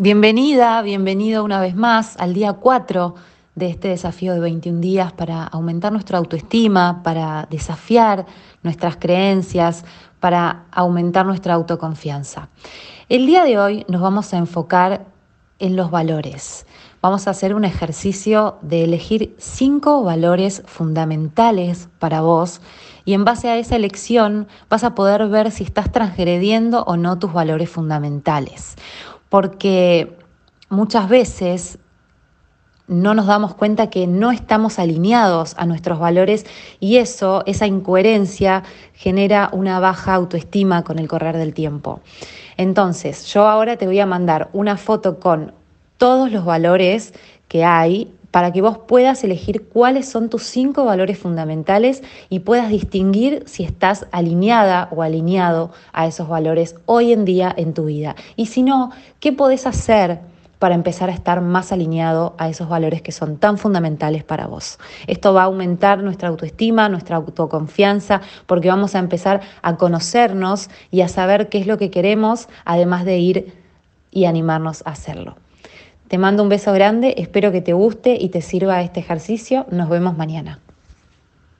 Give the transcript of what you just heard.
Bienvenida, bienvenido una vez más al día 4 de este desafío de 21 días para aumentar nuestra autoestima, para desafiar nuestras creencias, para aumentar nuestra autoconfianza. El día de hoy nos vamos a enfocar en los valores. Vamos a hacer un ejercicio de elegir cinco valores fundamentales para vos y en base a esa elección vas a poder ver si estás transgrediendo o no tus valores fundamentales porque muchas veces no nos damos cuenta que no estamos alineados a nuestros valores y eso, esa incoherencia, genera una baja autoestima con el correr del tiempo. Entonces, yo ahora te voy a mandar una foto con todos los valores que hay para que vos puedas elegir cuáles son tus cinco valores fundamentales y puedas distinguir si estás alineada o alineado a esos valores hoy en día en tu vida. Y si no, ¿qué podés hacer? para empezar a estar más alineado a esos valores que son tan fundamentales para vos. Esto va a aumentar nuestra autoestima, nuestra autoconfianza, porque vamos a empezar a conocernos y a saber qué es lo que queremos, además de ir y animarnos a hacerlo. Te mando un beso grande, espero que te guste y te sirva este ejercicio. Nos vemos mañana.